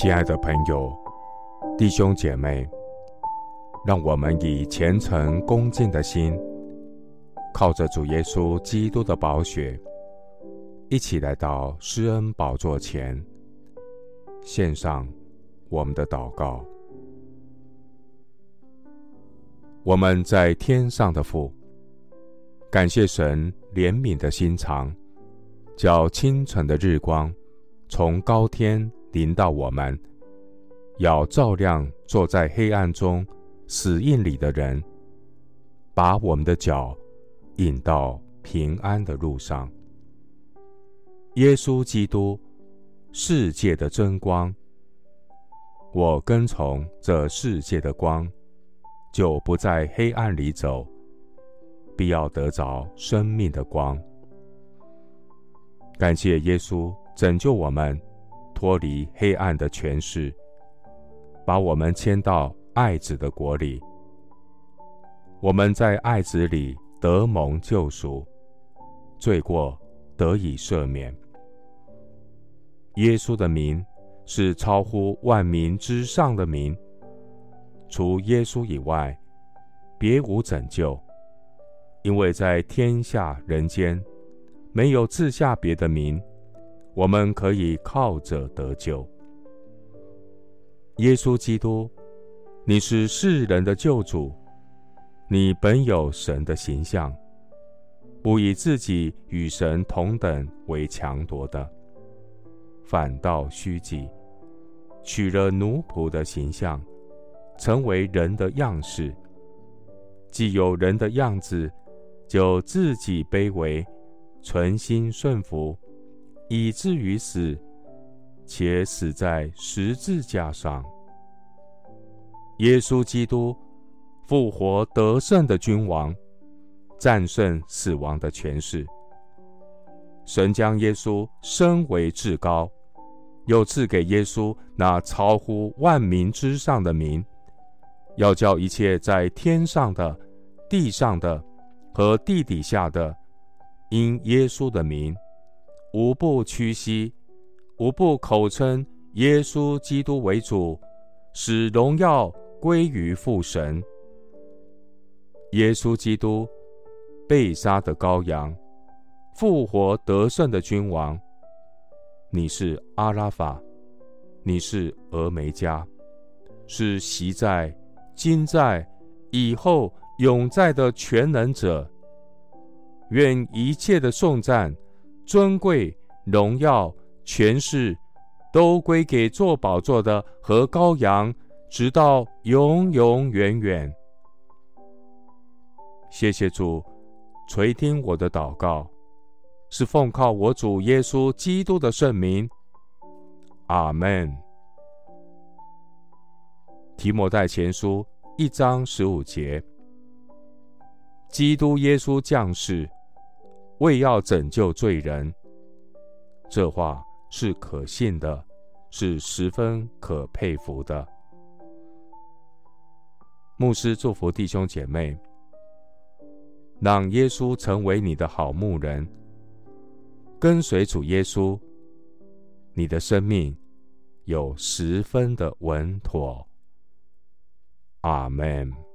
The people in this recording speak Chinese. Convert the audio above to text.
亲爱的朋友、弟兄姐妹，让我们以虔诚恭敬的心，靠着主耶稣基督的宝血，一起来到施恩宝座前，献上我们的祷告。我们在天上的父，感谢神怜悯的心肠，叫清晨的日光从高天临到我们，要照亮坐在黑暗中死印里的人，把我们的脚引到平安的路上。耶稣基督，世界的真光，我跟从这世界的光。就不在黑暗里走，必要得着生命的光。感谢耶稣拯救我们，脱离黑暗的权势，把我们迁到爱子的国里。我们在爱子里得蒙救赎，罪过得以赦免。耶稣的名是超乎万民之上的名。除耶稣以外，别无拯救，因为在天下人间，没有赐下别的名，我们可以靠着得救。耶稣基督，你是世人的救主，你本有神的形象，不以自己与神同等为强夺的，反倒虚己，取了奴仆的形象。成为人的样式，既有人的样子，就自己卑微，存心顺服，以至于死，且死在十字架上。耶稣基督复活得胜的君王，战胜死亡的权势。神将耶稣升为至高，又赐给耶稣那超乎万民之上的名。要叫一切在天上的、地上的和地底下的，因耶稣的名，无不屈膝，无不口称耶稣基督为主，使荣耀归于父神。耶稣基督被杀的羔羊，复活得胜的君王，你是阿拉法，你是俄梅戛，是昔在。今在、以后永在的全能者，愿一切的颂赞、尊贵、荣耀、权势，都归给坐宝座的和羔羊，直到永永远远。谢谢主垂听我的祷告，是奉靠我主耶稣基督的圣名。阿门。提摩太前书一章十五节：基督耶稣降世，为要拯救罪人。这话是可信的，是十分可佩服的。牧师祝福弟兄姐妹，让耶稣成为你的好牧人，跟随主耶稣，你的生命有十分的稳妥。阿门。